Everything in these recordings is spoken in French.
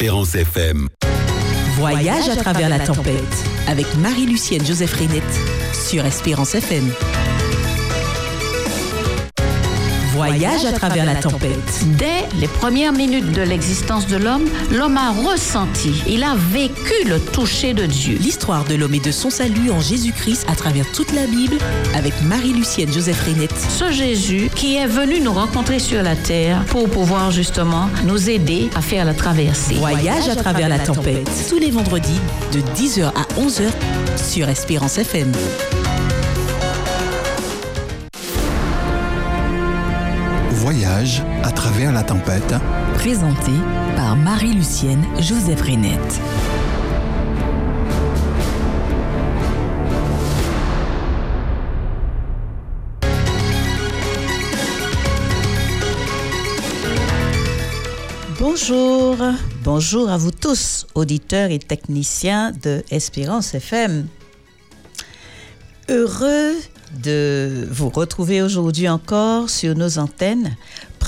Espérance FM. Voyage à travers la tempête avec Marie-Lucienne Joseph Renette sur Espérance FM. Voyage à travers la tempête. Dès les premières minutes de l'existence de l'homme, l'homme a ressenti, il a vécu le toucher de Dieu. L'histoire de l'homme et de son salut en Jésus-Christ à travers toute la Bible avec Marie-Lucienne Joseph Renette. Ce Jésus qui est venu nous rencontrer sur la terre pour pouvoir justement nous aider à faire la traversée. Voyage à travers la tempête. Tous les vendredis de 10h à 11h sur Espérance FM. Voyage à travers la tempête. Présenté par Marie-Lucienne Joseph Renette. Bonjour, bonjour à vous tous, auditeurs et techniciens de Espérance FM. Heureux de vous retrouver aujourd'hui encore sur nos antennes,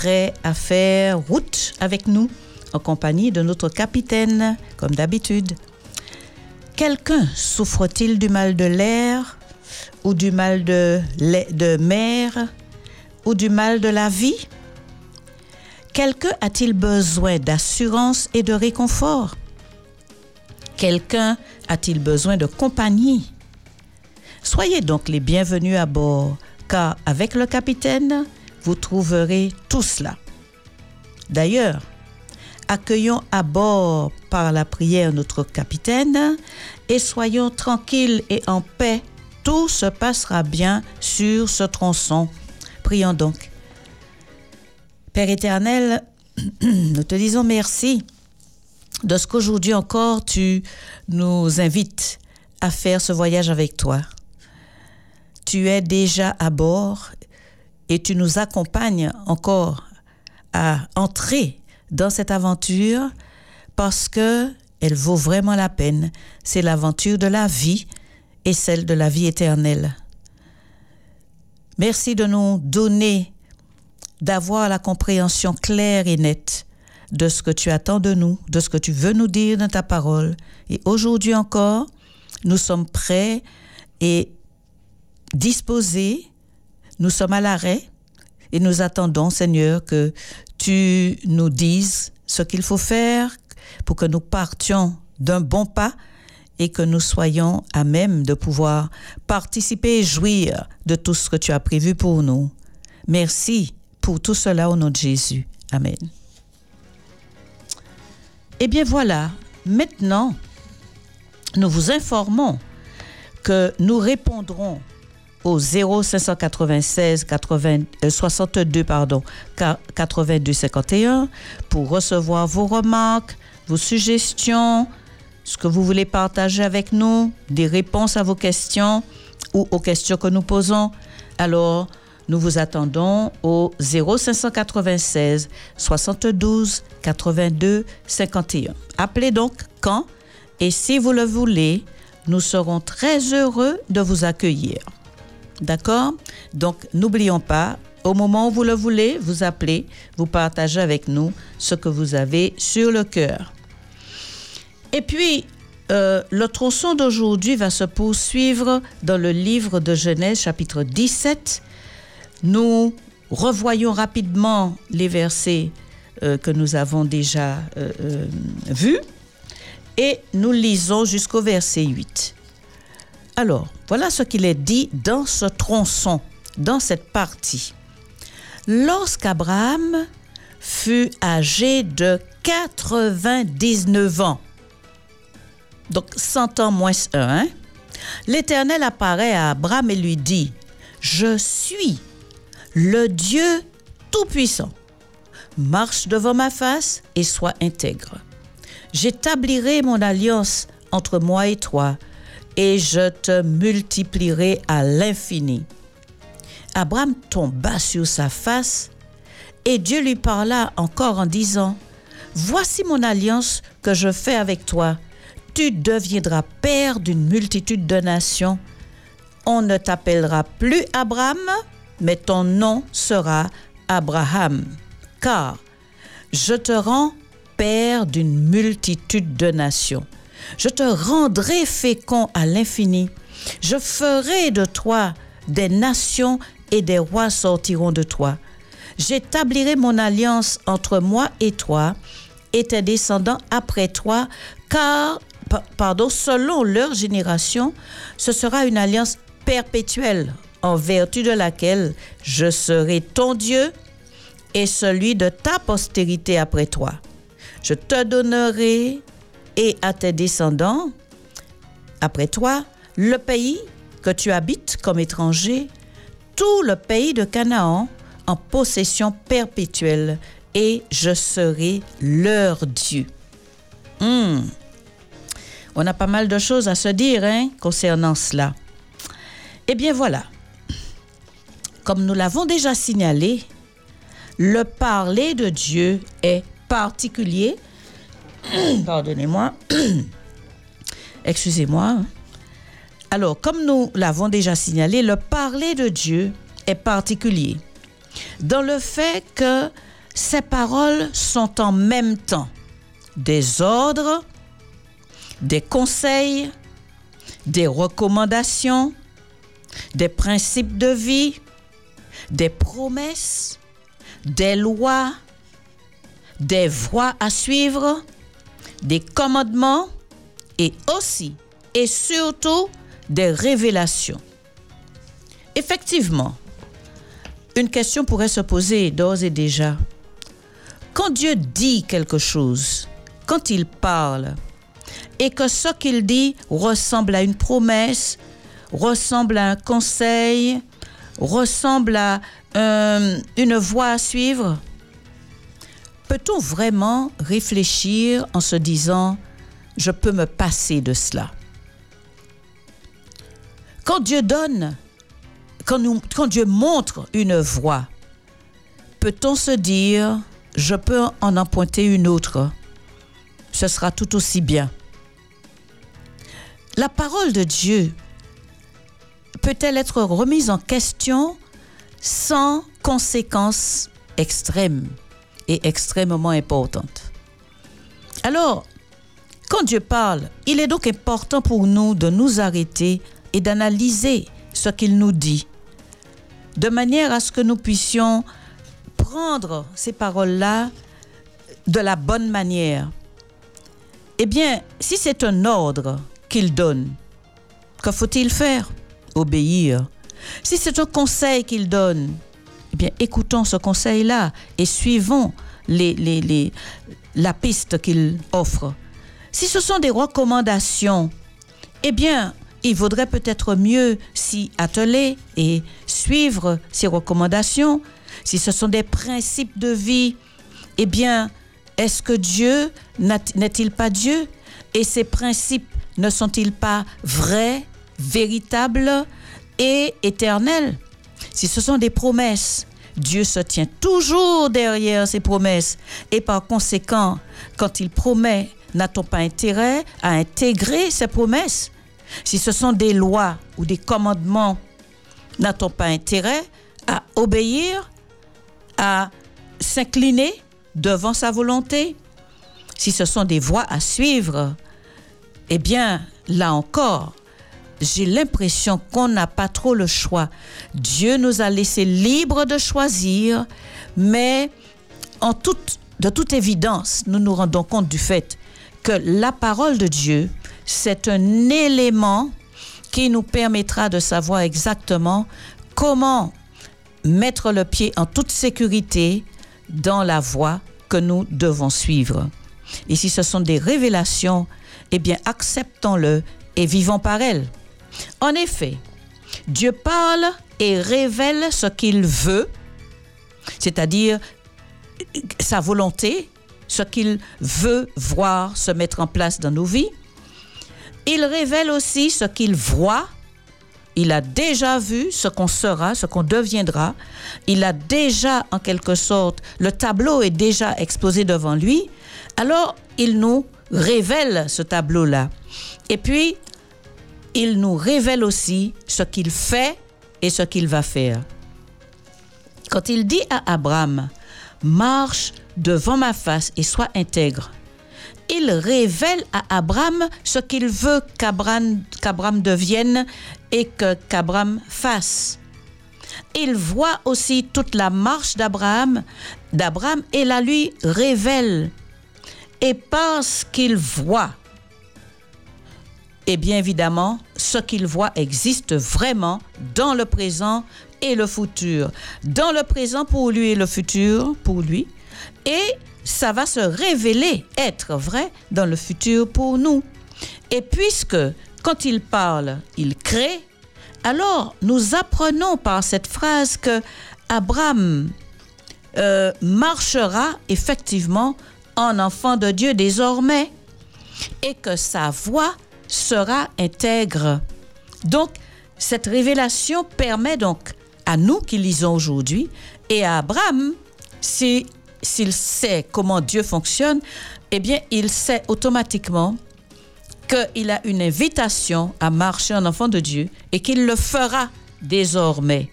prêts à faire route avec nous, en compagnie de notre capitaine, comme d'habitude. Quelqu'un souffre-t-il du mal de l'air, ou du mal de, de mer, ou du mal de la vie? Quelqu'un a-t-il besoin d'assurance et de réconfort? Quelqu'un a-t-il besoin de compagnie? Soyez donc les bienvenus à bord, car avec le capitaine, vous trouverez tout cela. D'ailleurs, accueillons à bord par la prière notre capitaine et soyons tranquilles et en paix. Tout se passera bien sur ce tronçon. Prions donc. Père éternel, nous te disons merci de ce qu'aujourd'hui encore tu nous invites à faire ce voyage avec toi tu es déjà à bord et tu nous accompagnes encore à entrer dans cette aventure parce que elle vaut vraiment la peine. C'est l'aventure de la vie et celle de la vie éternelle. Merci de nous donner, d'avoir la compréhension claire et nette de ce que tu attends de nous, de ce que tu veux nous dire dans ta parole. Et aujourd'hui encore, nous sommes prêts et disposés, nous sommes à l'arrêt et nous attendons, Seigneur, que tu nous dises ce qu'il faut faire pour que nous partions d'un bon pas et que nous soyons à même de pouvoir participer et jouir de tout ce que tu as prévu pour nous. Merci pour tout cela au nom de Jésus. Amen. Eh bien voilà, maintenant, nous vous informons que nous répondrons au 0596 80, 62 pardon 82 51 pour recevoir vos remarques, vos suggestions, ce que vous voulez partager avec nous, des réponses à vos questions ou aux questions que nous posons. Alors, nous vous attendons au 0596 72 82 51. Appelez donc quand et si vous le voulez, nous serons très heureux de vous accueillir. D'accord Donc, n'oublions pas, au moment où vous le voulez, vous appelez, vous partagez avec nous ce que vous avez sur le cœur. Et puis, euh, le tronçon d'aujourd'hui va se poursuivre dans le livre de Genèse, chapitre 17. Nous revoyons rapidement les versets euh, que nous avons déjà euh, vus et nous lisons jusqu'au verset 8. Alors, voilà ce qu'il est dit dans ce tronçon, dans cette partie. Lorsqu'Abraham fut âgé de 99 ans, donc 100 ans moins 1, hein, l'Éternel apparaît à Abraham et lui dit, Je suis le Dieu Tout-Puissant. Marche devant ma face et sois intègre. J'établirai mon alliance entre moi et toi et je te multiplierai à l'infini. Abraham tomba sur sa face et Dieu lui parla encore en disant, Voici mon alliance que je fais avec toi. Tu deviendras père d'une multitude de nations. On ne t'appellera plus Abraham, mais ton nom sera Abraham, car je te rends père d'une multitude de nations. Je te rendrai fécond à l'infini. Je ferai de toi des nations et des rois sortiront de toi. J'établirai mon alliance entre moi et toi et tes descendants après toi, car, pardon, selon leur génération, ce sera une alliance perpétuelle en vertu de laquelle je serai ton Dieu et celui de ta postérité après toi. Je te donnerai et à tes descendants après toi le pays que tu habites comme étranger, tout le pays de Canaan en possession perpétuelle, et je serai leur Dieu. Hmm. On a pas mal de choses à se dire hein, concernant cela. Eh bien voilà, comme nous l'avons déjà signalé, le parler de Dieu est particulier. Pardonnez-moi. Excusez-moi. Alors, comme nous l'avons déjà signalé, le parler de Dieu est particulier dans le fait que ces paroles sont en même temps des ordres, des conseils, des recommandations, des principes de vie, des promesses, des lois, des voies à suivre, des commandements et aussi et surtout des révélations. Effectivement, une question pourrait se poser d'ores et déjà. Quand Dieu dit quelque chose, quand il parle, et que ce qu'il dit ressemble à une promesse, ressemble à un conseil, ressemble à une voie à suivre, peut-on vraiment réfléchir en se disant, je peux me passer de cela? Quand Dieu donne, quand, Dieu montre une voie, peut-on se dire, je peux en empointer une autre? Ce sera tout aussi bien. La parole de Dieu peut-elle être remise en question sans conséquences extrêmes? Et extrêmement importantes Alors, quand Dieu parle, il est donc important pour nous de nous arrêter et d'analyser ce qu'il nous dit de manière à ce que nous puissions prendre ces paroles-là de la bonne manière. Eh bien, si c'est un ordre qu'il donne, que faut-il faire? Obéir. Si c'est un conseil qu'il donne, eh bien, écoutons ce conseil-là et suivons la piste qu'il offre. Si ce sont des recommandations, eh bien, il vaudrait peut-être mieux s'y atteler et suivre ses recommandations. Si ce sont des principes de vie, eh bien, est-ce que Dieu n'est-il pas Dieu? Et ces principes ne sont-ils pas vrais, véritables et éternels? Si ce sont des promesses, Dieu se tient toujours derrière ses promesses. Et par conséquent, quand il promet, n'a-t-on pas intérêt à intégrer ses promesses? Si ce sont des lois ou des commandements, n'a-t-on pas intérêt à obéir, à s'incliner devant sa volonté? Si ce sont des voies à suivre, eh bien, là encore, j'ai l'impression qu'on n'a pas trop le choix. Dieu nous a laissé libres de choisir, mais en toute, de toute évidence, nous nous rendons compte du fait que la parole de Dieu c'est un élément qui nous permettra de savoir exactement comment mettre le pied en toute sécurité dans la voie que nous devons suivre. Et si ce sont des révélations, eh bien acceptons-le et vivons par elles. En effet, Dieu parle et révèle ce qu'il veut, c'est-à-dire sa volonté, ce qu'il veut voir se mettre en place dans nos vies. Il révèle aussi ce qu'il voit. Il a déjà vu ce qu'on sera, ce qu'on deviendra. Il a déjà, en quelque sorte, le tableau est déjà exposé devant lui. Alors, il nous révèle ce tableau-là. Et puis, il nous révèle aussi ce qu'il fait et ce qu'il va faire. Quand il dit à Abraham, marche devant ma face et sois intègre. Il révèle à Abraham ce qu'il veut qu'Abraham devienne et que qu'Abraham fasse. Il voit aussi toute la marche d'Abraham, d'Abraham et la lui révèle. Et parce qu'il voit, et bien évidemment, ce qu'il voit existe vraiment dans le présent et le futur. Dans le présent pour lui et le futur pour lui. Et ça va se révéler être vrai dans le futur pour nous. Et puisque quand il parle, il crée, alors nous apprenons par cette phrase que Abraham euh, marchera effectivement en enfant de Dieu désormais et que sa voix sera intègre. Donc, cette révélation permet donc à nous qui lisons aujourd'hui et à Abraham, si, s'il sait comment Dieu fonctionne, eh bien, il sait automatiquement qu'il a une invitation à marcher en enfant de Dieu et qu'il le fera désormais.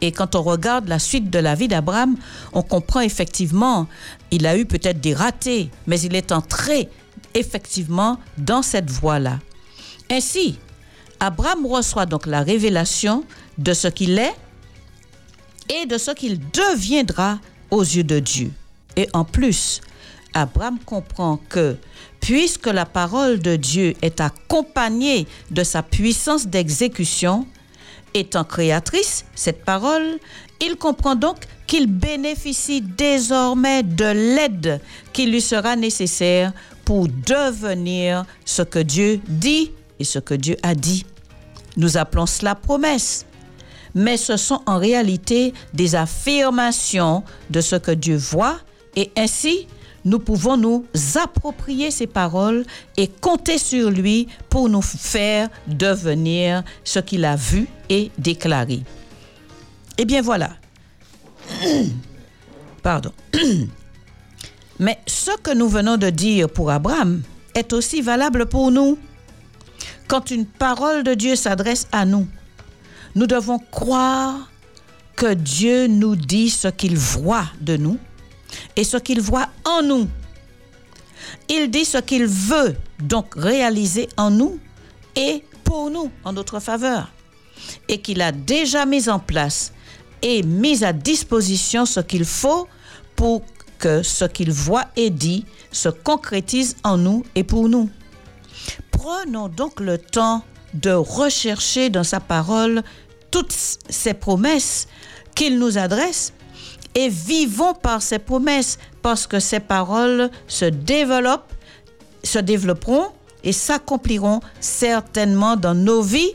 Et quand on regarde la suite de la vie d'Abraham, on comprend effectivement, il a eu peut-être des ratés, mais il est entré effectivement dans cette voie-là. Ainsi, Abraham reçoit donc la révélation de ce qu'il est et de ce qu'il deviendra aux yeux de Dieu. Et en plus, Abraham comprend que puisque la parole de Dieu est accompagnée de sa puissance d'exécution, étant créatrice, cette parole, il comprend donc qu'il bénéficie désormais de l'aide qui lui sera nécessaire pour devenir ce que Dieu dit et ce que Dieu a dit. Nous appelons cela promesse. Mais ce sont en réalité des affirmations de ce que Dieu voit et ainsi nous pouvons nous approprier ces paroles et compter sur lui pour nous faire devenir ce qu'il a vu et déclaré. Eh bien voilà. Pardon. Mais ce que nous venons de dire pour Abraham est aussi valable pour nous. Quand une parole de Dieu s'adresse à nous, nous devons croire que Dieu nous dit ce qu'il voit de nous et ce qu'il voit en nous. Il dit ce qu'il veut donc réaliser en nous et pour nous, en notre faveur. Et qu'il a déjà mis en place et mis à disposition ce qu'il faut pour que ce qu'il voit et dit se concrétise en nous et pour nous. Prenons donc le temps de rechercher dans sa parole toutes ces promesses qu'il nous adresse et vivons par ces promesses parce que ces paroles se développent, se développeront et s'accompliront certainement dans nos vies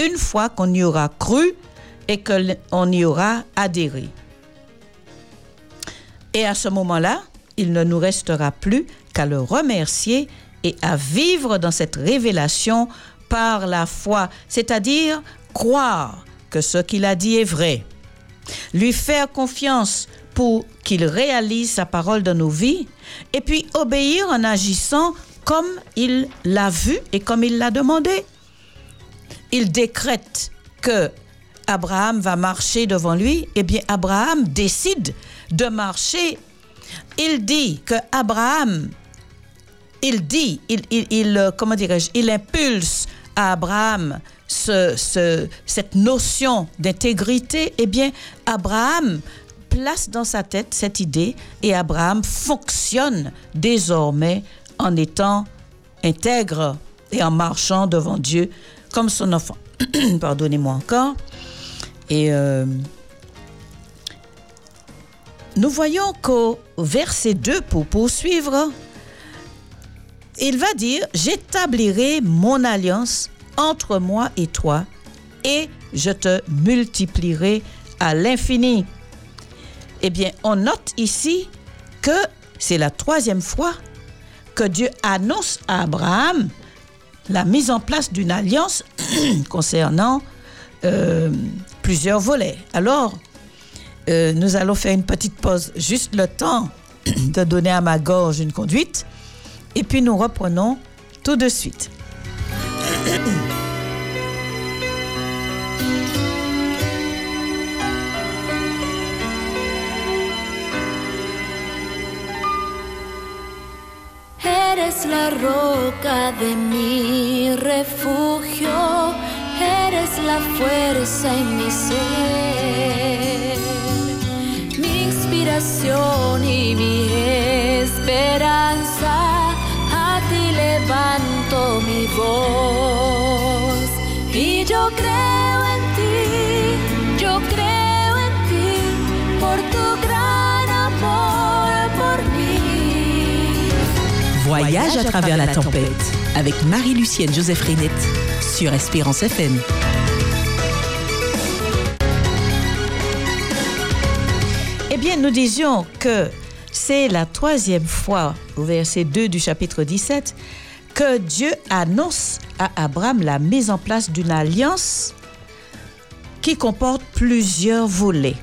une fois qu'on y aura cru et qu'on y aura adhéré. Et à ce moment-là, il ne nous restera plus qu'à le remercier et à vivre dans cette révélation par la foi, c'est-à-dire croire que ce qu'il a dit est vrai lui faire confiance pour qu'il réalise sa parole dans nos vies, et puis obéir en agissant comme il l'a vu et comme il l'a demandé. Il décrète que Abraham va marcher devant lui, et eh bien Abraham décide de marcher. Il dit que Abraham, il dit, il, il, il comment dirais-je, il impulse à Abraham ce, cette notion d'intégrité, eh bien, Abraham place dans sa tête cette idée et Abraham fonctionne désormais en étant intègre et en marchant devant Dieu comme son enfant. Pardonnez-moi encore. Et euh, nous voyons qu'au verset 2, pour poursuivre, il va dire, j'établirai mon alliance entre moi et toi, et je te multiplierai à l'infini. Eh bien, on note ici que c'est la troisième fois que Dieu annonce à Abraham la mise en place d'une alliance concernant euh, plusieurs volets. Alors, euh, nous allons faire une petite pause, juste le temps de donner à ma gorge une conduite, et puis nous reprenons tout de suite. Eres la roca de mi refugio, eres la fuerza en mi ser, mi inspiración y mi esperanza Voyage à travers la tempête. avec Marie-Lucienne Joseph Renette sur Espérance FM. Eh bien, nous disions que c'est la troisième fois, au verset 2 du chapitre 17, que Dieu annonce à Abraham la mise en place d'une alliance qui comporte plusieurs volets.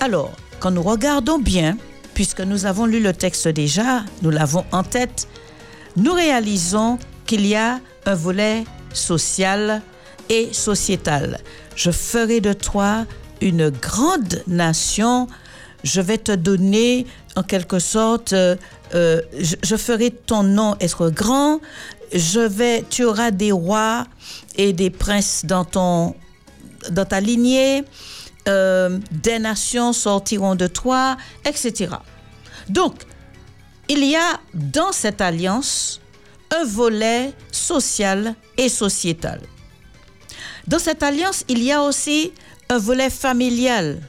Alors, quand nous regardons bien, puisque nous avons lu le texte déjà, nous l'avons en tête, nous réalisons qu'il y a un volet social et sociétal. Je ferai de toi une grande nation, je vais te donner en quelque sorte, euh, euh, je, ferai ton nom être grand, je vais, tu auras des rois et des princes dans ton, dans ta lignée, euh, des nations sortiront de toi, etc. Donc, il y a dans cette alliance un volet social et sociétal. Dans cette alliance, il y a aussi un volet familial.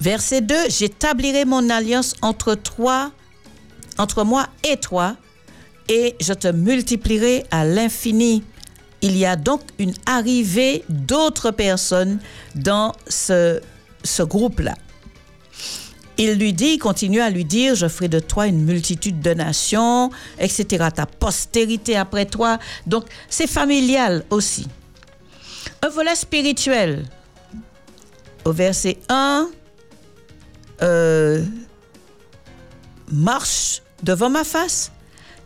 Verset 2, j'établirai mon alliance entre toi, entre moi et toi, et je te multiplierai à l'infini. Il y a donc une arrivée d'autres personnes dans ce, ce groupe-là. Il lui dit, il continue à lui dire, je ferai de toi une multitude de nations, etc. Ta postérité après toi. Donc, c'est familial aussi. Un volet spirituel. Au verset 1, euh, marche devant ma face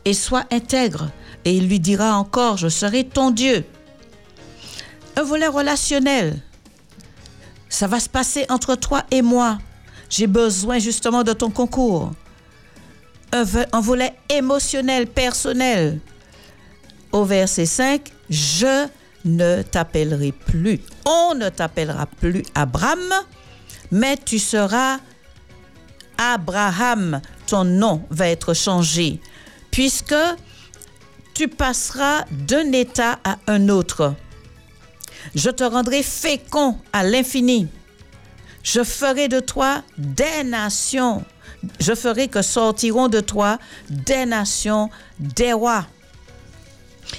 et sois intègre. Et il lui dira encore, je serai ton Dieu. Un volet relationnel. Ça va se passer entre toi et moi. J'ai besoin justement de ton concours. Un, un volet émotionnel, personnel. Au verset 5, je ne t'appellerai plus. On ne t'appellera plus Abraham, mais tu seras Abraham. Ton nom va être changé, puisque tu passeras d'un état à un autre. Je te rendrai fécond à l'infini. Je ferai de toi des nations. Je ferai que sortiront de toi des nations, des rois.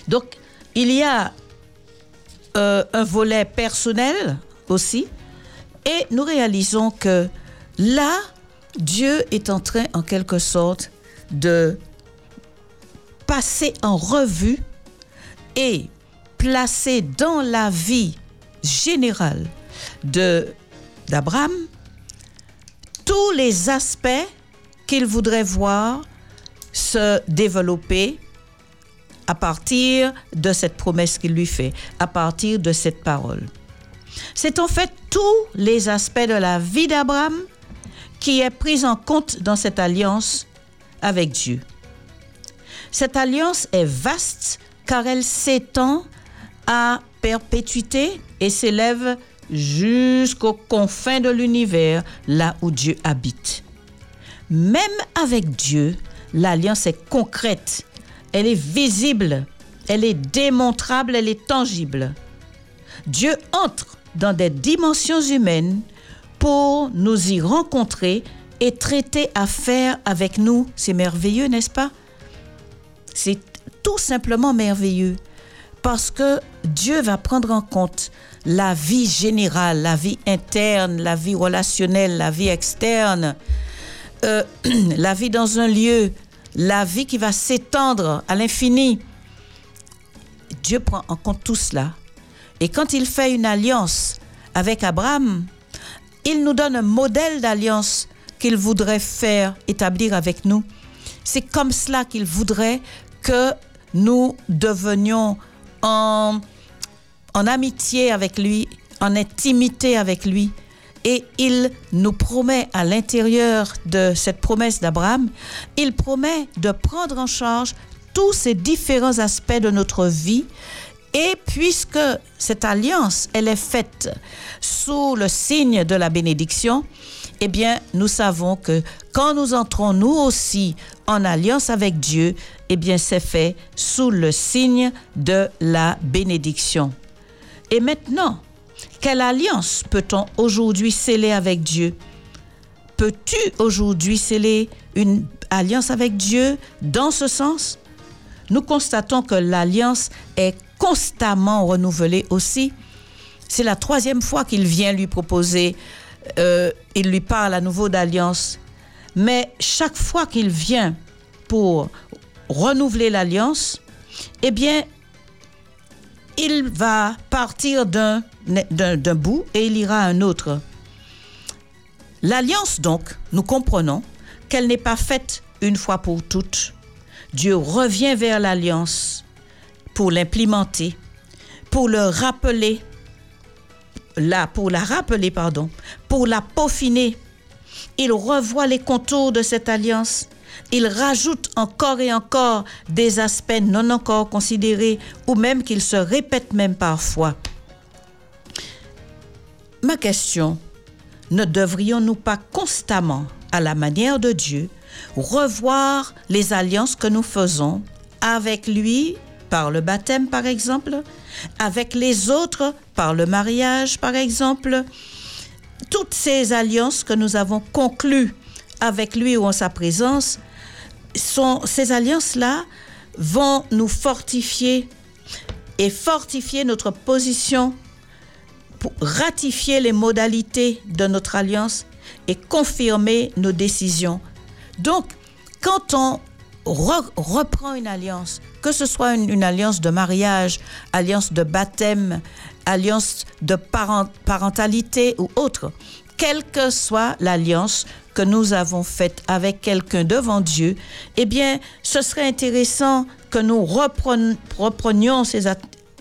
Donc, il y a euh, un volet personnel aussi. Et nous réalisons que là, Dieu est en train, en quelque sorte, de passer en revue et placer dans la vie générale de d'Abraham tous les aspects qu'il voudrait voir se développer à partir de cette promesse qu'il lui fait, à partir de cette parole. C'est en fait tous les aspects de la vie d'Abraham qui est pris en compte dans cette alliance avec Dieu. Cette alliance est vaste car elle s'étend à perpétuité et s'élève jusqu'aux confins de l'univers, là où Dieu habite. Même avec Dieu, l'alliance est concrète, elle est visible, elle est démontrable, elle est tangible. Dieu entre dans des dimensions humaines pour nous y rencontrer et traiter affaire avec nous. C'est merveilleux, n'est-ce pas? C'est tout simplement merveilleux parce que Dieu va prendre en compte la vie générale, la vie interne, la vie relationnelle, la vie externe, euh, la vie dans un lieu, la vie qui va s'étendre à l'infini. Dieu prend en compte tout cela. Et quand il fait une alliance avec Abraham, il nous donne un modèle d'alliance qu'il voudrait faire établir avec nous. C'est comme cela qu'il voudrait que nous devenions en, amitié avec lui, en intimité avec lui, Et il nous promet à l'intérieur de cette promesse d'Abraham, il promet de prendre en charge tous ces différents aspects de notre vie. Et puisque cette alliance, elle est faite sous le signe de la bénédiction, eh bien, nous savons que quand nous entrons nous aussi en alliance avec Dieu, eh bien, c'est fait sous le signe de la bénédiction. Et maintenant, quelle alliance peut-on aujourd'hui sceller avec Dieu? Peux-tu aujourd'hui sceller une alliance avec Dieu dans ce sens? Nous constatons que l'alliance est constamment renouvelée aussi. C'est la troisième fois qu'il vient lui proposer, euh, il lui parle à nouveau d'alliance. Mais chaque fois qu'il vient pour renouveler l'alliance, eh bien, il va partir d'un bout et il ira à un autre. L'alliance, donc, nous comprenons qu'elle n'est pas faite une fois pour toutes. Dieu revient vers l'alliance pour l'implémenter, pour le rappeler, là, pour la rappeler, pardon, pour la peaufiner. Il revoit les contours de cette alliance il rajoute encore et encore des aspects non encore considérés ou même qu'il se répète même parfois. Ma question, ne devrions-nous pas constamment, à la manière de Dieu, revoir les alliances que nous faisons avec lui par le baptême par exemple, avec les autres par le mariage par exemple, toutes ces alliances que nous avons conclues avec lui ou en sa présence, sont, ces alliances-là vont nous fortifier et fortifier notre position pour ratifier les modalités de notre alliance et confirmer nos décisions. Donc, quand on reprend une alliance, que ce soit une, alliance de mariage, alliance de baptême, alliance de parentalité ou autre, quelle que soit l'alliance que nous avons faite avec quelqu'un devant Dieu, eh bien, ce serait intéressant que nous reprenions ces,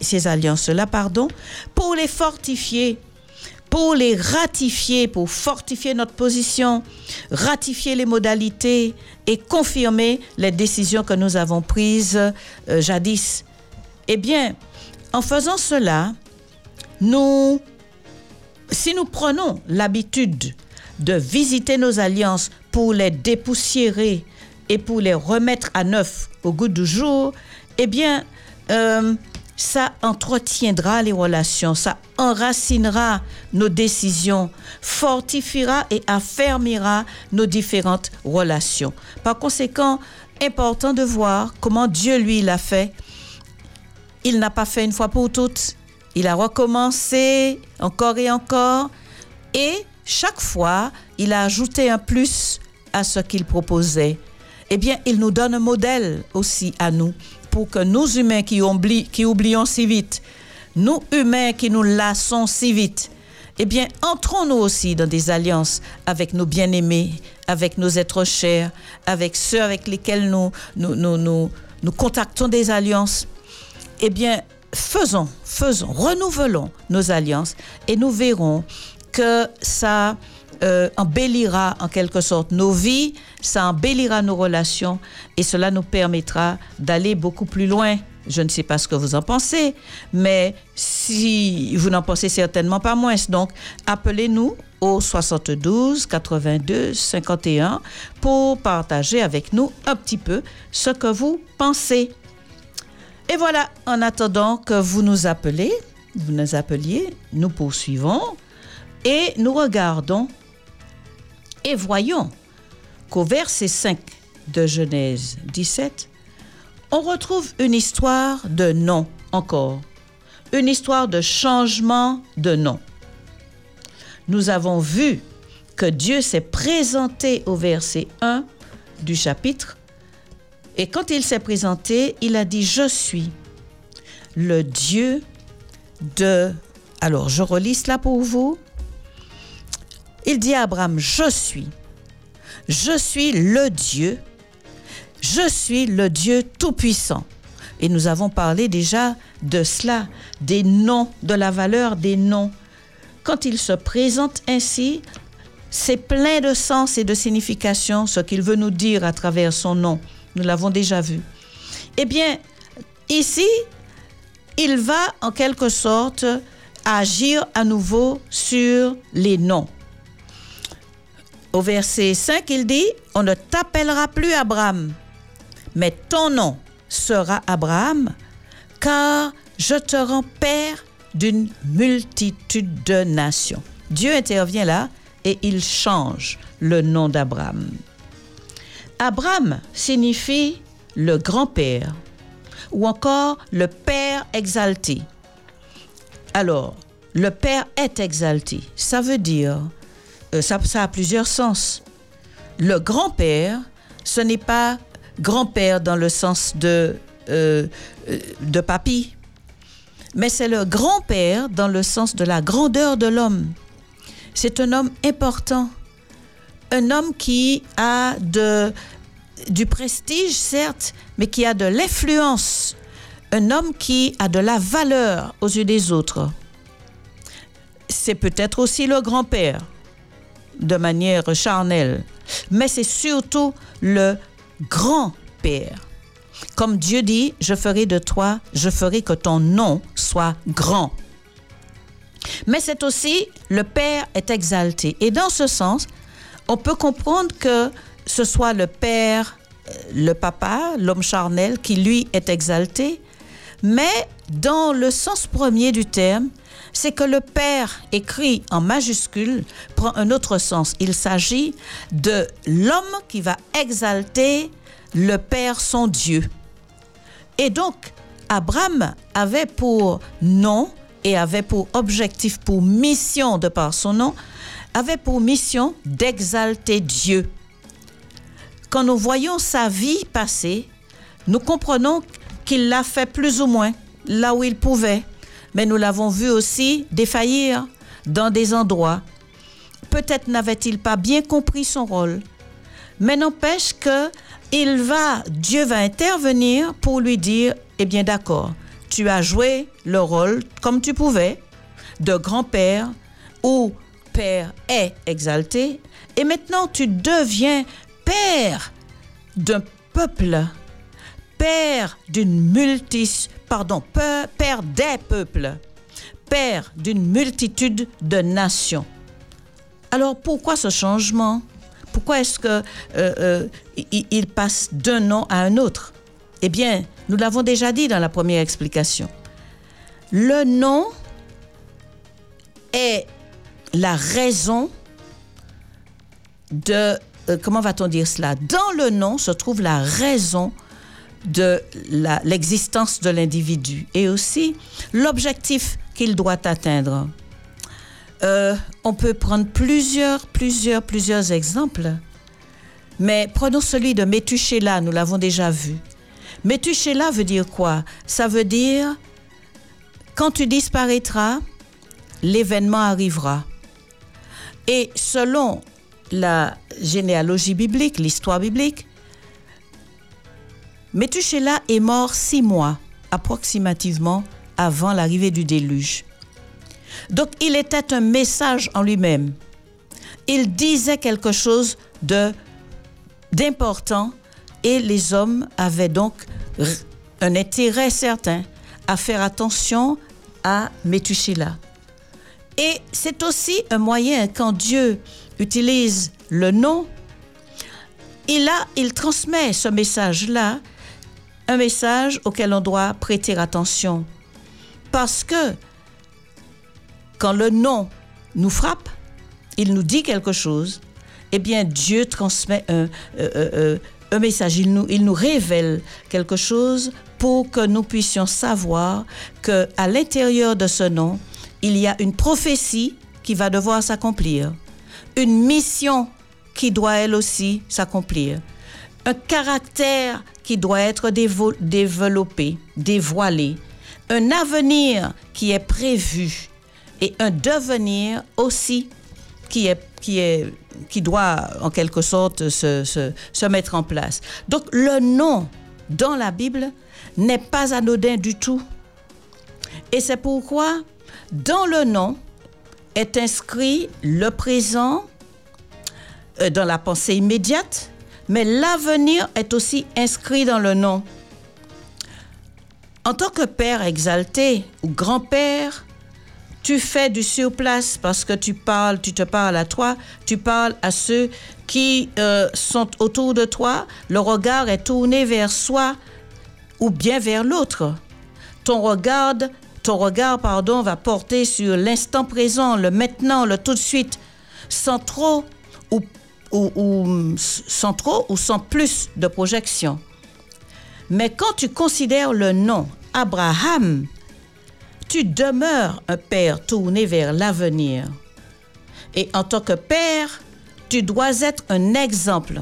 ces alliances-là, pardon, pour les fortifier, pour les ratifier, pour fortifier notre position, ratifier les modalités et confirmer les décisions que nous avons prises euh, jadis. Eh bien, en faisant cela, nous si nous prenons l'habitude de visiter nos alliances pour les dépoussiérer et pour les remettre à neuf au goût du jour, eh bien, euh, ça entretiendra les relations, ça enracinera nos décisions, fortifiera et affermira nos différentes relations. Par conséquent, important de voir comment Dieu, lui, l'a fait. Il n'a pas fait une fois pour toutes. Il a recommencé encore et encore. Et chaque fois, il a ajouté un plus à ce qu'il proposait. Eh bien, il nous donne un modèle aussi à nous pour que nous humains qui, qui oublions si vite, nous humains qui nous lassons si vite, eh bien, entrons-nous aussi dans des alliances avec nos bien-aimés, avec nos êtres chers, avec ceux avec lesquels nous, nous, nous, nous, nous contactons des alliances. Eh bien, faisons, faisons, renouvelons nos alliances et nous verrons que ça euh, embellira en quelque sorte nos vies, ça embellira nos relations et cela nous permettra d'aller beaucoup plus loin. Je ne sais pas ce que vous en pensez, mais si vous n'en pensez certainement pas moins, donc appelez-nous au 72 82 51 pour partager avec nous un petit peu ce que vous pensez. Et voilà, en attendant que vous nous appelez, vous nous appeliez, nous poursuivons et nous regardons et voyons qu'au verset 5 de Genèse 17, on retrouve une histoire de nom encore, une histoire de changement de nom. Nous avons vu que Dieu s'est présenté au verset 1 du chapitre et quand il s'est présenté, il a dit, je suis le Dieu de... Alors, je relis cela pour vous. Il dit à Abraham, je suis. Je suis le Dieu. Je suis le Dieu Tout-Puissant. Et nous avons parlé déjà de cela, des noms, de la valeur des noms. quand il se présente ainsi, c'est plein de sens et de signification ce qu'il veut nous dire à travers son nom. Nous l'avons déjà vu. Eh bien, ici, il va en quelque sorte agir à nouveau sur les noms. Au verset 5, il dit, on ne t'appellera plus Abraham, mais ton nom sera Abraham, car je te rends père d'une multitude de nations. Dieu intervient là et il change le nom d'Abraham. Abraham signifie le grand-père ou encore le père exalté. Alors, le père est exalté. Ça veut dire, ça, ça a plusieurs sens. Le grand-père, ce n'est pas grand-père dans le sens de, euh, euh, de papy, mais c'est le grand-père dans le sens de la grandeur de l'homme. C'est un homme important, un homme qui a de, du prestige, certes, mais qui a de l'influence, un homme qui a de la valeur aux yeux des autres. C'est peut-être aussi le grand-père, de manière charnelle, mais c'est surtout le grand-père. Comme Dieu dit, je ferai de toi, je ferai que ton nom soit grand. Mais c'est aussi le Père est exalté. Et dans ce sens, on peut comprendre que ce soit le Père, euh, le Papa, l'homme charnel, qui lui est exalté, mais dans le sens premier du terme, c'est que le Père écrit en majuscule prend un autre sens. Il s'agit de l'homme qui va exalter le Père son Dieu. Et donc, Abraham avait pour nom et avait pour objectif, pour mission de par son nom, avait pour mission d'exalter Dieu. Quand nous voyons sa vie passer, nous comprenons qu'il l'a fait plus ou moins là où il pouvait, mais nous l'avons vu aussi défaillir dans des endroits. Peut-être n'avait-il pas bien compris son rôle, mais n'empêche que il va, Dieu va intervenir pour lui dire, eh bien d'accord, tu as joué le rôle comme tu pouvais de grand-père ou père est exalté, et maintenant tu deviens père d'un peuple, père d'une des peuples, père d'une multitude de nations. Alors pourquoi ce changement? Pourquoi est-ce que euh, euh, passe d'un nom à un autre? Eh bien, nous l'avons déjà dit dans la première explication. Le nom est la raison de euh, comment va-t-on dire cela? Dans le nom se trouve la raison de l'existence de l'individu et aussi l'objectif qu'il doit atteindre. Euh, on peut prendre plusieurs, plusieurs, plusieurs exemples. Mais prenons celui de Métuchéla, nous l'avons déjà vu. Métuchéla veut dire quoi? Ça veut dire quand tu disparaîtras, l'événement arrivera. Et selon la généalogie biblique, l'histoire biblique, Métuchéla est mort six mois approximativement avant l'arrivée du déluge. Donc il était un message en lui-même. Il disait quelque chose de d'important et les hommes avaient donc un intérêt certain à faire attention à Métuchila. Et c'est aussi un moyen quand Dieu utilise le nom, il a, il transmet ce message-là, un message auquel on doit prêter attention. Parce que quand le nom nous frappe, il nous dit quelque chose, eh bien Dieu transmet un, euh, euh, euh, message, il nous, il nous révèle quelque chose pour que nous puissions savoir que à l'intérieur de ce nom, il y a une prophétie qui va devoir s'accomplir, une mission qui doit elle aussi s'accomplir, un caractère qui doit être développé, dévoilé, un avenir qui est prévu et un devenir aussi qui, est, qui, est, qui doit en quelque sorte se, mettre en place. Donc le nom dans la Bible n'est pas anodin du tout. Et c'est pourquoi dans le nom est inscrit le présent euh, dans la pensée immédiate, mais l'avenir est aussi inscrit dans le nom. En tant que père exalté ou grand-père, tu fais du surplace parce que tu parles, tu te parles à toi, tu parles à ceux qui euh, sont autour de toi. Le regard est tourné vers soi ou bien vers l'autre. Ton regard, ton regard, pardon, va porter sur l'instant présent, le maintenant, le tout de suite, sans trop ou, ou, ou sans trop ou sans plus de projection. Mais quand tu considères le nom Abraham, tu demeures un père tourné vers l'avenir. Et en tant que père, tu dois être un exemple,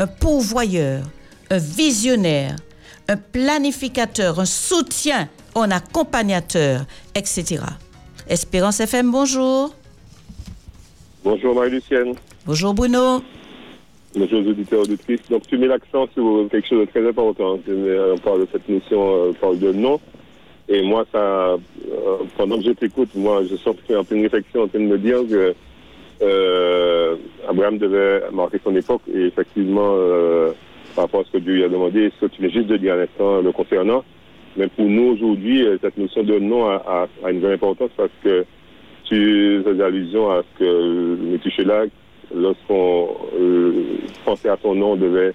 un pourvoyeur, un visionnaire, un planificateur, un soutien, un accompagnateur, etc. Espérance FM, bonjour. Bonjour Marie-Lucienne. Bonjour Bruno. Bonjour aux auditeurs auditrices. Donc tu mets l'accent sur quelque chose de très important. On parle de cette notion, on parle de nom. Et moi, ça, euh, pendant que je t'écoute, moi, je sens que en pleine réflexion, en train de me dire que euh, Abraham devait marquer son époque. Et effectivement, euh, par rapport à ce que Dieu lui a demandé, ce que tu viens juste de dire à l'instant le concernant, mais pour nous aujourd'hui, euh, cette notion de nom a, une vraie importance parce que tu fais allusion à ce que M. là, lorsqu'on euh, pensait à son nom, on devait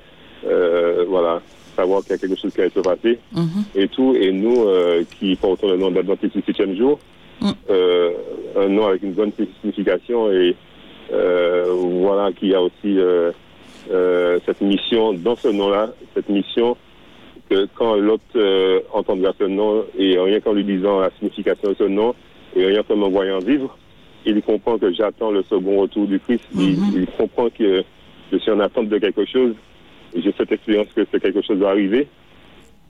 euh, voilà, savoir qu'il y a quelque chose qui allait se passer Mhm. et tout. Et nous euh, qui portons le nom d'Adventiste du septième jour, Mm. euh, un nom avec une bonne signification et euh, voilà qu'il y a aussi euh, euh, cette mission dans ce nom-là, cette mission que quand l'autre entendra ce nom et rien qu'en lui disant la signification de ce nom et rien qu'en me voyant vivre, il comprend que j'attends le second retour du Christ. Il, il comprend que je suis en attente de quelque chose. J'ai cette expérience que c'est quelque chose va arriver,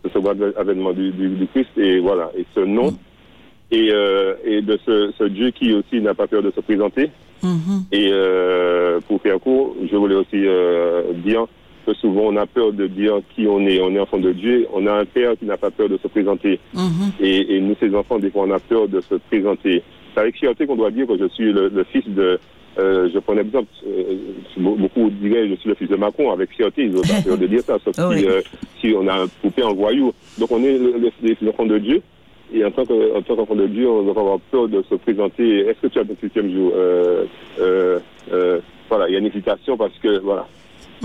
ce second avènement du, du, du Christ. Et voilà, et ce nom, et, euh, et de ce, ce Dieu qui aussi n'a pas peur de se présenter. Mhm. Et euh, pour faire court, je voulais aussi euh, dire que souvent on a peur de dire qui on est. On est enfant de Dieu. On a un père qui n'a pas peur de se présenter. Mhm. Et, et nous, ces enfants, des fois, on a peur de se présenter. C'est avec fierté qu'on doit dire que je suis le, le fils de. Euh, je prends un exemple. euh, beaucoup diraient je suis le fils de Macron avec fierté. Ils peur de dire ça, sauf Oui. si, euh, si on a un poupée en voyou. Donc on est le, le, les enfants de Dieu. Et en tant que- en tant qu'enfant de Dieu, on doit avoir peur de se présenter. Est-ce que tu as ton septième jour euh, euh, euh, Voilà, il y a une hésitation parce que voilà.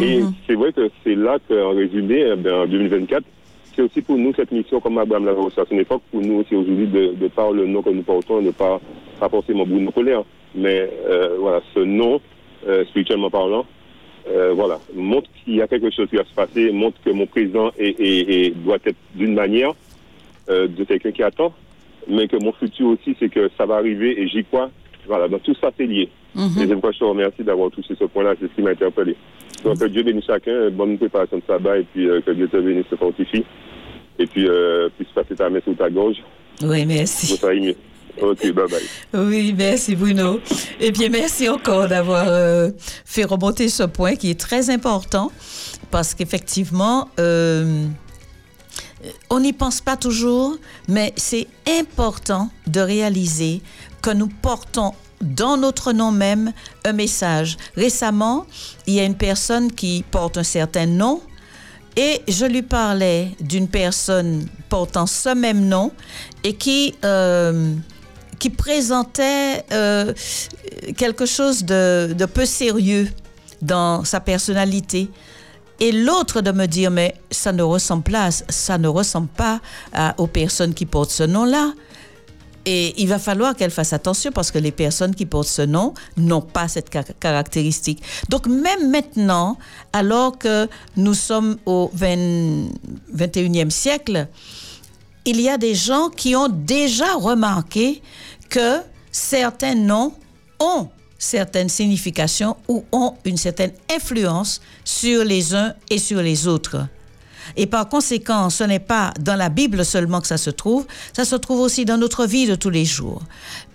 Et c'est vrai que c'est là qu'en résumé, eh ben, en 2024, c'est aussi pour nous cette mission, comme Abraham l'avait reçu à son époque, pour nous aussi aujourd'hui de, de par le nom que nous portons, de pas, pas forcément Bruno Colère, mais euh, voilà, ce nom, euh, spirituellement parlant, euh, voilà, montre qu'il y a quelque chose qui va se passer, montre que mon présent est, doit être d'une manière de quelqu'un qui attend, mais que mon futur aussi, c'est que ça va arriver et j'y crois. Voilà, donc tout ça, c'est lié. Mhm. Et je te remercie d'avoir touché ce point-là, c'est ce qui m'a interpellé. Donc que Dieu bénisse chacun, bonne préparation de sabbat, et puis euh, que Dieu te bénisse, te fortifie, et puis euh, puisse passer ta main sur ta gorge, Oui, pour merci. ça aille mieux. Ok, bye bye. Oui, merci Bruno. Et bien, merci encore d'avoir euh, fait remonter ce point qui est très important parce qu'effectivement, euh, on n'y pense pas toujours, mais c'est important de réaliser que nous portons dans notre nom même un message. Récemment, il y a une personne qui porte un certain nom et je lui parlais d'une personne portant ce même nom et qui, euh, qui présentait euh, quelque chose de, peu sérieux dans sa personnalité. Et l'autre de me dire, mais ça ne ressemble pas, ça ne ressemble pas aux personnes qui portent ce nom-là. Et il va falloir qu'elle fasse attention parce que les personnes qui portent ce nom n'ont pas cette ca- caractéristique. Donc même maintenant, alors que nous sommes au 20 21e siècle, il y a des gens qui ont déjà remarqué que certains noms ont certaines significations ou ont une certaine influence sur les uns et sur les autres. Et par conséquent, ce n'est pas dans la Bible seulement que ça se trouve, ça se trouve aussi dans notre vie de tous les jours.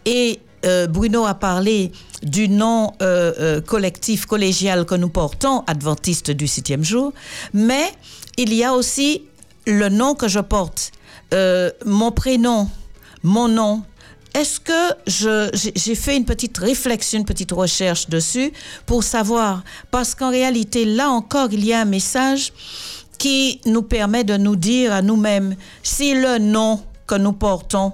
Et euh, Bruno a parlé du nom euh, euh, collectif, collégial que nous portons, adventiste du septième jour, mais il y a aussi le nom que je porte, Euh, mon prénom, mon nom. est-ce que j'ai fait une petite réflexion, une petite recherche dessus pour savoir, parce qu'en réalité, là encore, il y a un message qui nous permet de nous dire à nous-mêmes si le nom que nous portons,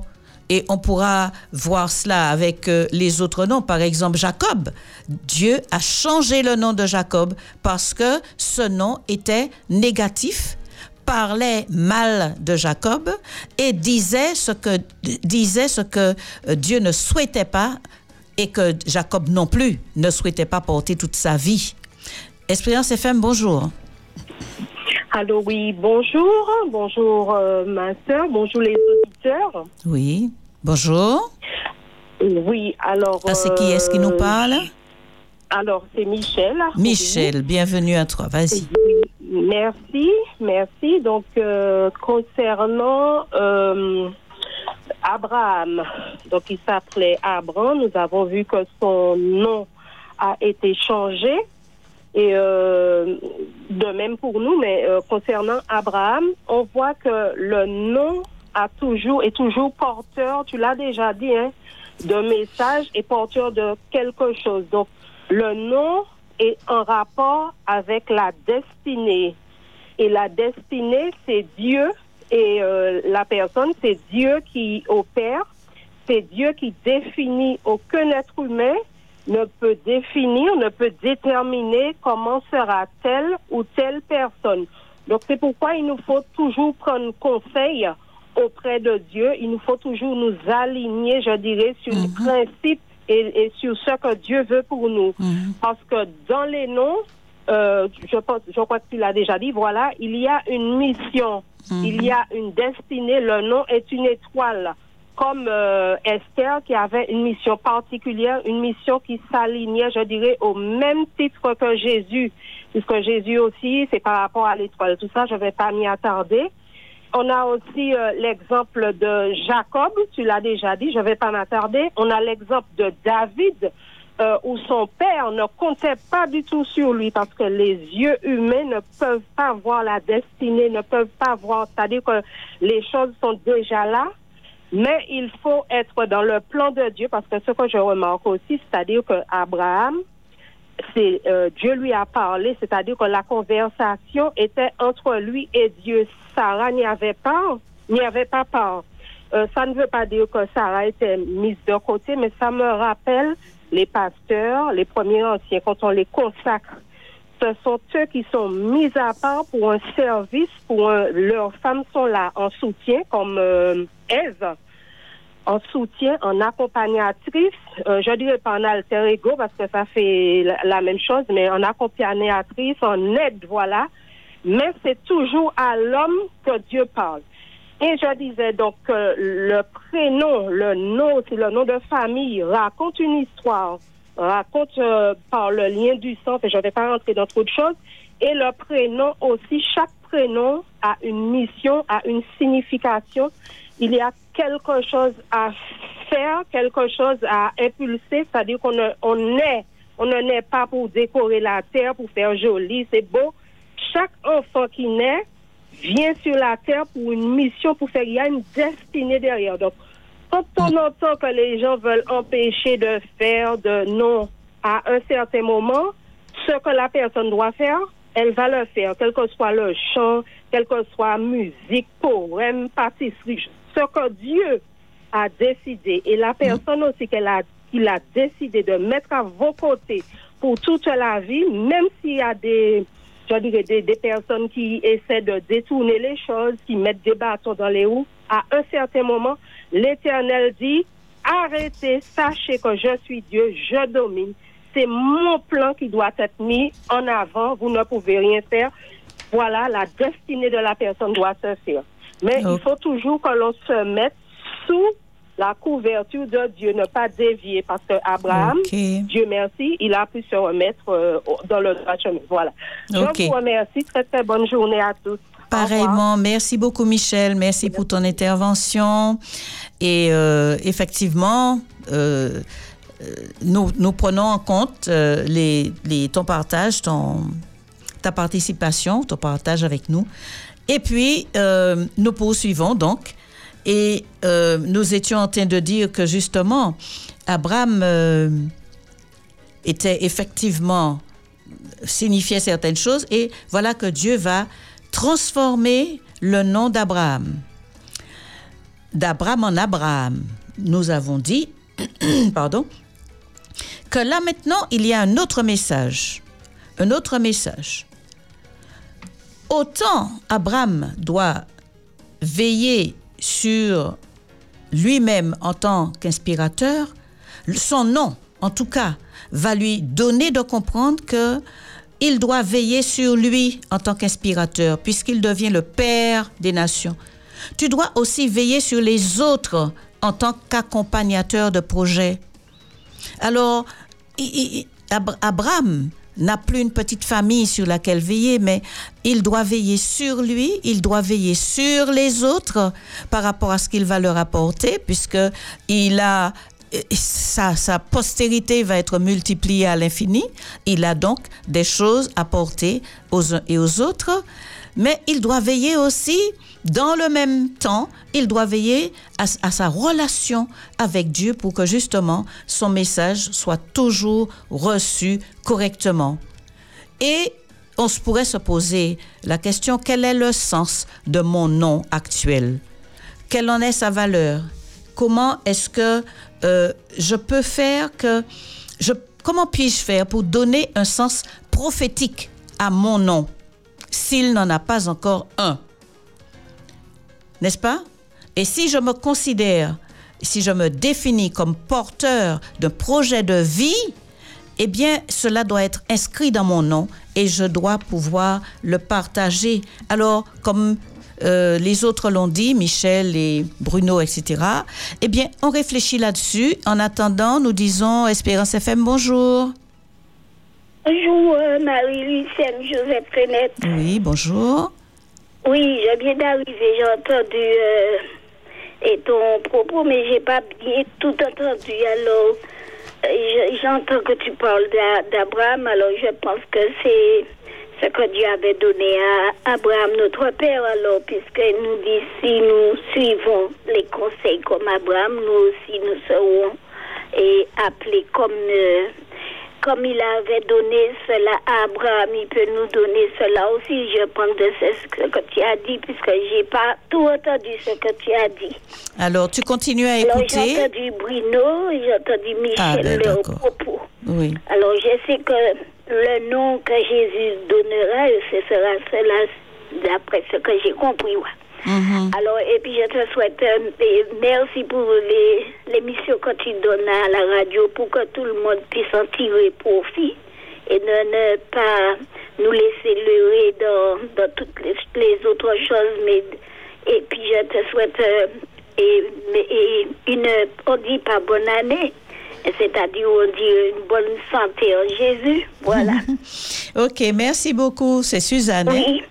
et on pourra voir cela avec euh, les autres noms, par exemple Jacob. Dieu a changé le nom de Jacob parce que ce nom était négatif parlait mal de Jacob et disait ce que disait ce que euh, Dieu ne souhaitait pas et que Jacob non plus ne souhaitait pas porter toute sa vie. Espérance FM, bonjour. Allô, oui, bonjour. Bonjour, euh, ma soeur. Bonjour, les auditeurs. Oui. Bonjour. Oui, alors. Ah, c'est qui est-ce qui nous euh, parle? Alors, c'est Michel. Michel, bienvenue à toi. Vas-y. Merci, merci. Donc, euh, concernant euh, Abraham, donc il s'appelait Abraham, nous avons vu que son nom a été changé. Et euh, de même pour nous, mais euh, concernant Abraham, on voit que le nom a toujours est toujours porteur, tu l'as déjà dit, hein, de message et porteur de quelque chose. Donc, le nom est en rapport avec la destinée. Et la destinée, c'est Dieu. Et euh, la personne, c'est Dieu qui opère. C'est Dieu qui définit. Aucun être humain ne peut définir, ne peut déterminer comment sera telle ou telle personne. Donc c'est pourquoi il nous faut toujours prendre conseil auprès de Dieu. Il nous faut toujours nous aligner, je dirais, sur les principes et, et sur ce que Dieu veut pour nous. Parce que dans les noms, euh, je, pense, je crois que tu l'as déjà dit, voilà, il y a une mission, il y a une destinée, le nom est une étoile. Comme euh, Esther qui avait une mission particulière, une mission qui s'alignait, je dirais, au même titre que Jésus, puisque Jésus aussi, c'est par rapport à l'étoile. Tout ça, je ne vais pas m'y attarder. On a aussi euh, l'exemple de Jacob, tu l'as déjà dit, je ne vais pas m'attarder. On a l'exemple de David, euh, où son père ne comptait pas du tout sur lui parce que les yeux humains ne peuvent pas voir la destinée, ne peuvent pas voir, c'est-à-dire que les choses sont déjà là, mais il faut être dans le plan de Dieu parce que ce que je remarque aussi, c'est-à-dire que Abraham, c'est euh, Dieu lui a parlé, c'est-à-dire que la conversation était entre lui et Dieu. Sarah n'y avait pas, n'y avait pas part. Euh, ça ne veut pas dire que Sarah était mise de côté, mais ça me rappelle les pasteurs, les premiers anciens, quand on les consacre. Ce sont eux qui sont mis à part pour un service, pour leurs femmes sont là en soutien, comme euh, Ève en soutien, en accompagnatrice, euh, je dirais pas en alter ego parce que ça fait la, la même chose, mais en accompagnatrice, en aide, voilà. Mais c'est toujours à l'homme que Dieu parle. Et je disais donc que le prénom, le nom, c'est le nom de famille, raconte une histoire, raconte euh, par le lien du sang, et je ne vais pas rentrer dans trop de choses. Et le prénom aussi, chaque prénom a une mission, a une signification. Il y a quelque chose à faire, quelque chose à impulser, c'est-à-dire qu'on on est, on ne naît pas pour décorer la terre, pour faire joli, c'est beau. Chaque enfant qui naît vient sur la terre pour une mission, pour faire, il y a une destinée derrière. Quand on entend que les gens veulent empêcher de faire de non à un certain moment, ce que la personne doit faire, elle va le faire, quel que soit le chant, quelle que soit musique, poème, pâtisserie, ce que Dieu a décidé. Et la personne aussi qu'elle a, qu'il a décidé de mettre à vos côtés pour toute la vie, même s'il y a des, je dirais, des, des personnes qui essaient de détourner les choses, qui mettent des bâtons dans les roues, à un certain moment, l'Éternel dit, arrêtez, sachez que je suis Dieu, je domine. C'est mon plan qui doit être mis en avant, vous ne pouvez rien faire. Voilà, la destinée de la personne doit se faire. Mais il faut toujours que l'on se mette sous la couverture de Dieu, ne pas dévier, parce que Abraham. Dieu merci, il a pu se remettre euh, dans le droit chemin. Voilà. Je vous remercie. Très, très bonne journée à tous. Pareillement, merci beaucoup Michel, merci pour ton intervention. Et euh, effectivement, euh, euh, nous, nous prenons en compte euh, les, les, ton partage, ton, ta participation, ton partage avec nous. Et puis, nous poursuivons donc. Et nous étions en train de dire que justement, Abraham était effectivement signifiait certaines choses et voilà que Dieu va transformer le nom d'Abraham. D'Abraham en Abraham. Nous avons dit, pardon, que là maintenant, il y a un autre message. Un autre message. Autant Abraham doit veiller sur lui-même en tant qu'inspirateur, son nom, en tout cas, va lui donner de comprendre que il doit veiller sur lui en tant qu'inspirateur, puisqu'il devient le Père des nations. Tu dois aussi veiller sur les autres en tant qu'accompagnateur de projet. Alors, Abraham n'a plus une petite famille sur laquelle veiller, mais il doit veiller sur lui, il doit veiller sur les autres par rapport à ce qu'il va leur apporter, puisque il a sa, sa, postérité va être multipliée à l'infini. Il a donc des choses à porter aux uns et aux autres, mais il doit veiller aussi, dans le même temps, il doit veiller à, à sa relation avec Dieu pour que justement son message soit toujours reçu correctement. Et on se pourrait se poser la question, quel est le sens de mon nom actuel? Quelle en est sa valeur? Comment est-ce que euh, je peux faire que... Je, comment puis-je faire pour donner un sens prophétique à mon nom s'il n'en a pas encore un? N'est-ce pas? Et si je me considère, si je me définis comme porteur d'un projet de vie, eh bien, cela doit être inscrit dans mon nom et je dois pouvoir le partager. Alors, comme euh, les autres l'ont dit, Michel et Bruno, etc. Eh bien, on réfléchit là-dessus. En attendant, nous disons Espérance FM, bonjour. Bonjour, euh, Marie-Lucienne Joseph. Oui, bonjour. Oui, je viens d'arriver, j'ai entendu euh, et ton propos, mais j'ai pas bien tout entendu. Alors, j'entends que tu parles d'Abraham, alors je pense que c'est ce que Dieu avait donné à Abraham, notre Père. Alors, puisqu'il nous dit, si nous suivons les conseils comme Abraham, nous aussi, nous serons et appelés comme, euh, comme il avait donné cela à Abraham, il peut nous donner cela aussi. Je pense de ce que tu as dit, puisque j'ai pas tout entendu ce que tu as dit. Alors, tu continues à écouter. J'ai entendu Bruno, j'ai entendu Michel, ah, ben, propos. Oui. Alors, je sais que le nom que Jésus donnera, ce sera cela, d'après ce que j'ai compris. Mm-hmm. Alors, et puis je te souhaite euh, merci pour l'émission que tu donnes à la radio pour que tout le monde puisse en tirer profit et ne, ne pas nous laisser leurrer dans, dans toutes les, autres choses. Mais, et puis je te souhaite euh, et, et une, on dit pas bonne année, c'est-à-dire on dit une bonne santé en Jésus. Voilà. ok, merci beaucoup. C'est Suzanne. hein? Oui.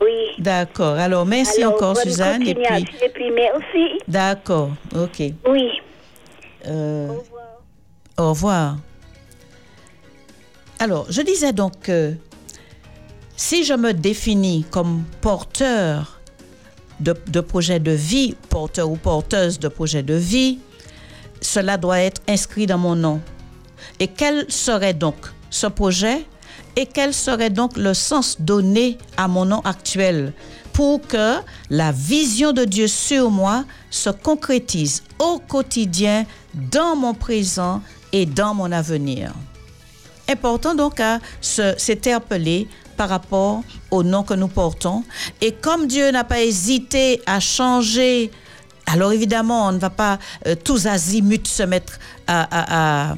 Oui. D'accord. Alors, merci Alors, encore, Suzanne. Et puis, continuation. Et puis merci. d'accord. Ok. Oui. Euh, au revoir. Alors, je disais donc que si je me définis comme porteur de, de projet de vie, porteur ou porteuse de projet de vie, cela doit être inscrit dans mon nom. Et quel serait donc ce projet et quel serait donc le sens donné à mon nom actuel pour que la vision de Dieu sur moi se concrétise au quotidien, dans mon présent et dans mon avenir? Important donc à s'interpeller par rapport au nom que nous portons. Et comme Dieu n'a pas hésité à changer, alors évidemment, on ne va pas euh, tous azimuts se mettre à, à- à-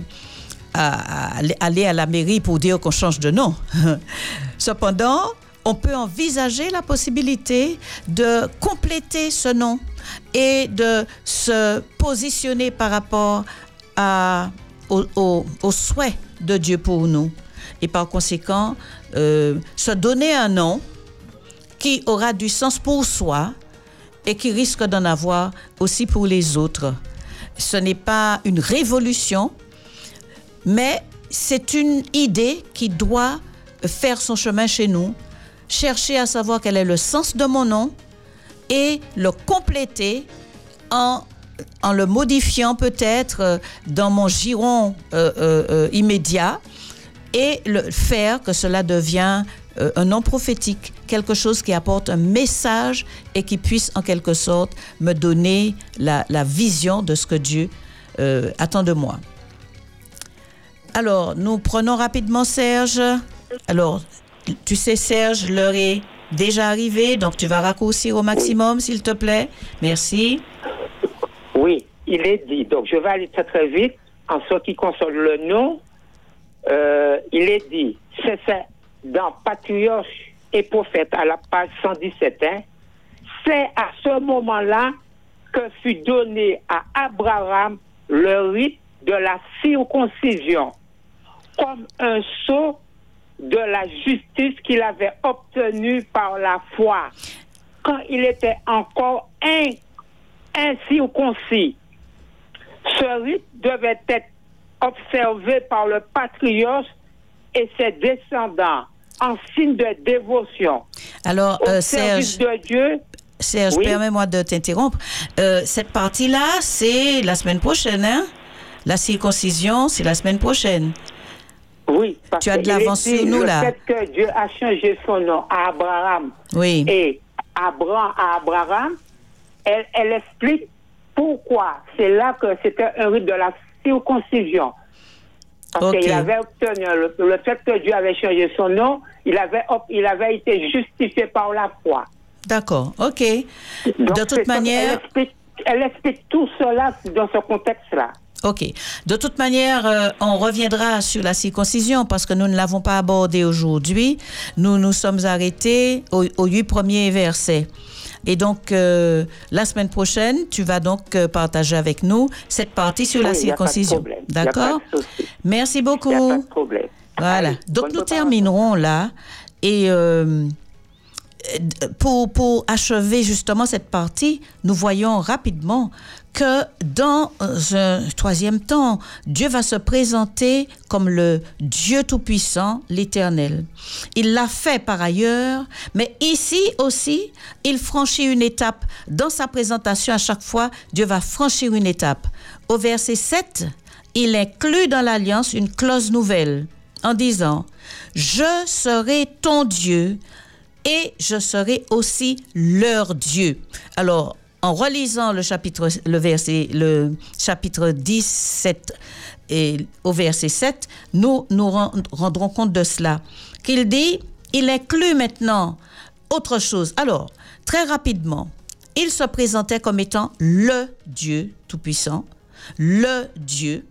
à- aller à la mairie pour dire qu'on change de nom. Cependant, on peut envisager la possibilité de compléter ce nom et de se positionner par rapport à, au, au- au souhait de Dieu pour nous. Et par conséquent, euh, se donner un nom qui aura du sens pour soi et qui risque d'en avoir aussi pour les autres. Ce n'est pas une révolution, mais c'est une idée qui doit faire son chemin chez nous, chercher à savoir quel est le sens de mon nom et le compléter en, le modifiant peut-être euh, dans mon giron euh, euh, immédiat et le faire que cela devient un nom prophétique, quelque chose qui apporte un message et qui puisse en quelque sorte me donner la, vision de ce que Dieu euh, attend de moi. Alors, nous prenons rapidement Serge. Alors, tu sais, Serge, l'heure est déjà arrivée, donc tu vas raccourcir au maximum, s'il te plaît. Merci. Oui, il est dit. Donc, je vais aller très très vite. En ce qui concerne le nom, euh, il est dit, c'est ça, dans Patriarche et Prophète à la page 117, hein, c'est à ce moment-là que fut donné à Abraham le rite de la circoncision, comme un sceau de la justice qu'il avait obtenu par la foi, quand il était encore incirconcis. Ce rite devait être observé par le patriarche et ses descendants en signe de dévotion Alors, au euh, service Serge, de Dieu. Serge Oui. permets-moi de t'interrompre. Euh, cette partie-là, c'est la semaine prochaine, hein? La circoncision, c'est la semaine prochaine. Oui, parce Tu as de l'avance sur nous, le là. fait que Dieu a changé son nom à Abraham Oui. et Abraham à Abraham, elle, elle explique pourquoi. C'est là que c'était un rite de la circoncision. Parce Ok. qu'il avait obtenu le, le fait que Dieu avait changé son nom, il avait, il avait été justifié par la foi. D'accord, ok. Donc, de toute manière, elle explique, elle explique tout cela dans ce contexte-là. ok. De toute manière, euh, on reviendra sur la circoncision parce que nous ne l'avons pas abordé aujourd'hui. Nous nous sommes arrêtés au- aux huit premiers versets. Et donc, euh, la semaine prochaine, tu vas donc euh, partager avec nous cette partie sur la Oui, circoncision. D'accord. Merci a beaucoup. pas de problème. Voilà. Allez, Donc nous terminerons là. Et euh, pour, pour achever justement cette partie, nous voyons rapidement que dans un troisième temps, Dieu va se présenter comme le Dieu Tout-Puissant, l'Éternel. Il l'a fait par ailleurs, mais ici aussi, il franchit une étape. Dans sa présentation, à chaque fois, Dieu va franchir une étape. Au verset 7, il inclut dans l'alliance une clause nouvelle en disant, je serai ton Dieu et je serai aussi leur Dieu. Alors, en relisant le chapitre, le verset, le chapitre 17 et au verset 7, nous nous ren- rendrons compte de cela. Qu'il dit, il inclut maintenant autre chose. Alors, très rapidement, il se présentait comme étant le Dieu Tout-Puissant, le Dieu,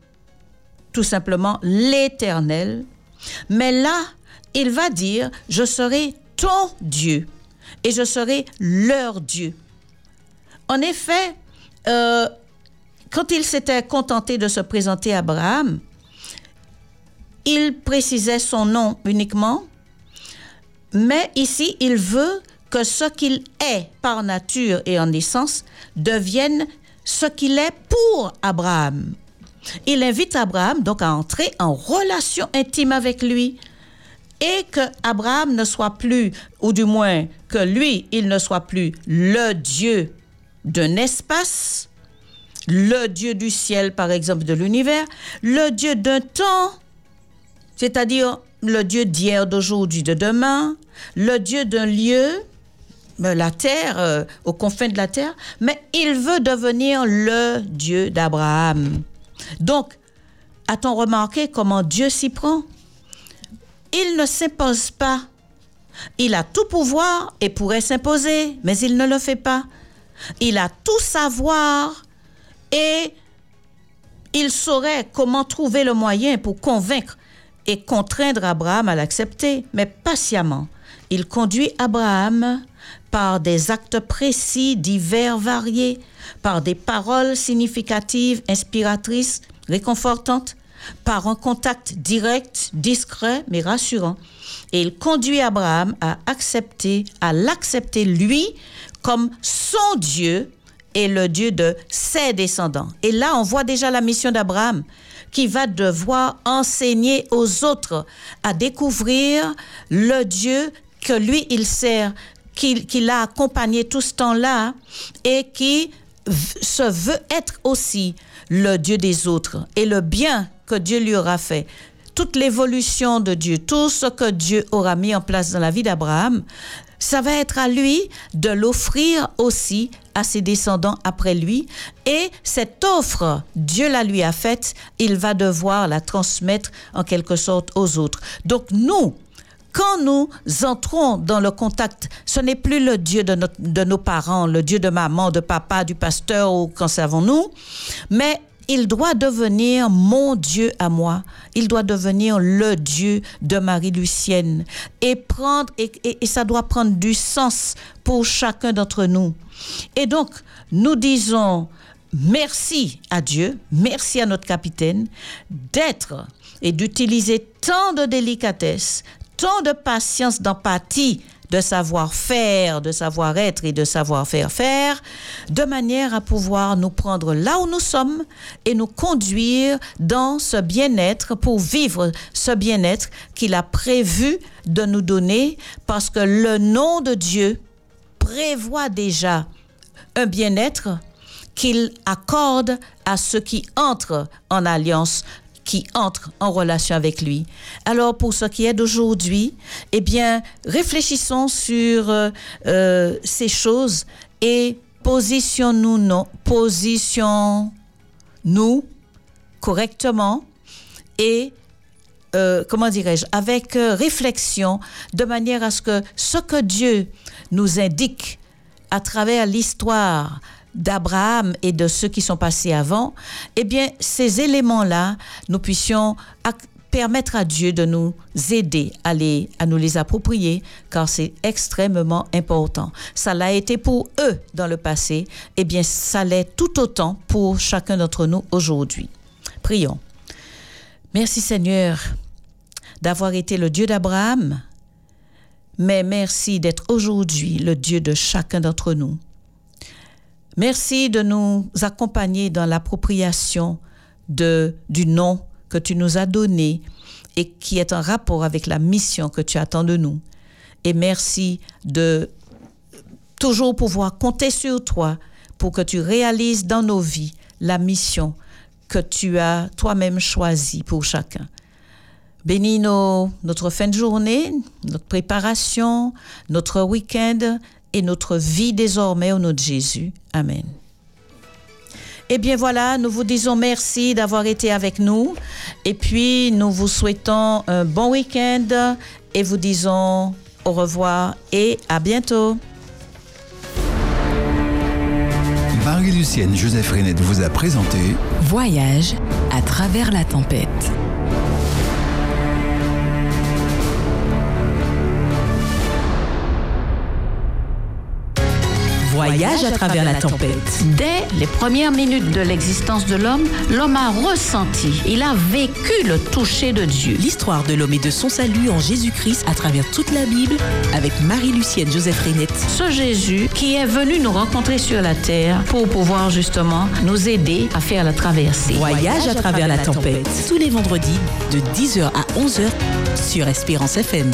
tout simplement l'Éternel. Mais là, il va dire, je serai ton Dieu et je serai leur Dieu. En effet, euh, quand il s'était contenté de se présenter à Abraham, il précisait son nom uniquement, mais ici, il veut que ce qu'il est par nature et en essence devienne ce qu'il est pour Abraham. Il invite Abraham donc à entrer en relation intime avec lui et que Abraham ne soit plus, ou du moins que lui, il ne soit plus le Dieu d'un espace, le Dieu du ciel, par exemple, de l'univers, le Dieu d'un temps, c'est-à-dire le Dieu d'hier, d'aujourd'hui, de demain, le Dieu d'un lieu, euh, la terre, euh, aux confins de la terre, mais il veut devenir le Dieu d'Abraham. Donc, a-t-on remarqué comment Dieu s'y prend? Il ne s'impose pas. Il a tout pouvoir et pourrait s'imposer, mais il ne le fait pas. Il a tout savoir et il saurait comment trouver le moyen pour convaincre et contraindre Abraham à l'accepter, mais patiemment. Il conduit Abraham par des actes précis, divers, variés, par des paroles significatives, inspiratrices, réconfortantes, par un contact direct, discret, mais rassurant. Et il conduit Abraham à accepter, à l'accepter lui comme son Dieu et le Dieu de ses descendants. Et là, on voit déjà la mission d'Abraham qui va devoir enseigner aux autres à découvrir le Dieu que lui, il sert, qu'il a accompagné tout ce temps-là et qui se veut être aussi le Dieu des autres et le bien que Dieu lui aura fait, toute l'évolution de Dieu, tout ce que Dieu aura mis en place dans la vie d'Abraham, ça va être à lui de l'offrir aussi à ses descendants après lui. Et cette offre, Dieu la lui a faite, il va devoir la transmettre en quelque sorte aux autres. Donc nous, quand nous entrons dans le contact, ce n'est plus le Dieu de, notre- de nos parents, le Dieu de maman, de papa, du pasteur ou qu'en savons-nous, mais il doit devenir mon Dieu à moi. Il doit devenir le Dieu de Marie-Lucienne. Et prendre, et, et- et ça doit prendre du sens pour chacun d'entre nous. Et donc, nous disons merci à Dieu, merci à notre capitaine d'être et d'utiliser tant de délicatesse, tant de patience, d'empathie, de savoir-faire, de savoir-être et de savoir-faire faire, de manière à pouvoir nous prendre là où nous sommes et nous conduire dans ce bien-être pour vivre ce bien-être qu'il a prévu de nous donner parce que le nom de Dieu prévoit déjà un bien-être qu'il accorde à ceux qui entrent en alliance, qui entrent en relation avec lui. Alors pour ce qui est d'aujourd'hui, eh bien, réfléchissons sur euh, euh, ces choses et positionnons-nous, non, positionnons-nous correctement et euh, comment dirais-je, avec réflexion, de manière à ce que ce que Dieu nous indique à travers l'histoire d'Abraham et de ceux qui sont passés avant, eh bien, ces éléments-là, nous puissions permettre à Dieu de nous aider à, les, à nous les approprier, car c'est extrêmement important. Ça l'a été pour eux dans le passé, eh bien, ça l'est tout autant pour chacun d'entre nous aujourd'hui. Prions. Merci Seigneur d'avoir été le Dieu d'Abraham, mais merci d'être aujourd'hui le Dieu de chacun d'entre nous. Merci de nous accompagner dans l'appropriation du nom que tu nous as donné et qui est en rapport avec la mission que tu attends de nous. Et merci de toujours pouvoir compter sur toi pour que tu réalises dans nos vies la mission que tu as toi-même choisie pour chacun. Bénis nos- notre fin de journée, notre préparation, notre week-end et notre vie désormais au nom de Jésus. Amen. Eh bien voilà, nous vous disons merci d'avoir été avec nous et puis nous vous souhaitons un bon week-end et vous disons au revoir et à bientôt. Marie-Lucienne Joseph Renette vous a présenté Voyage à travers la tempête. Voyage à travers la tempête. Dès les premières minutes de l'existence de l'homme, l'homme a ressenti, il a vécu le toucher de Dieu. L'histoire de l'homme et de son salut en Jésus-Christ à travers toute la Bible avec Marie-Lucienne Joseph Renette. Ce Jésus qui est venu nous rencontrer sur la terre pour pouvoir justement nous aider à faire la traversée. Voyage à travers la tempête. Tous les vendredis de 10h à 11h sur Espérance FM.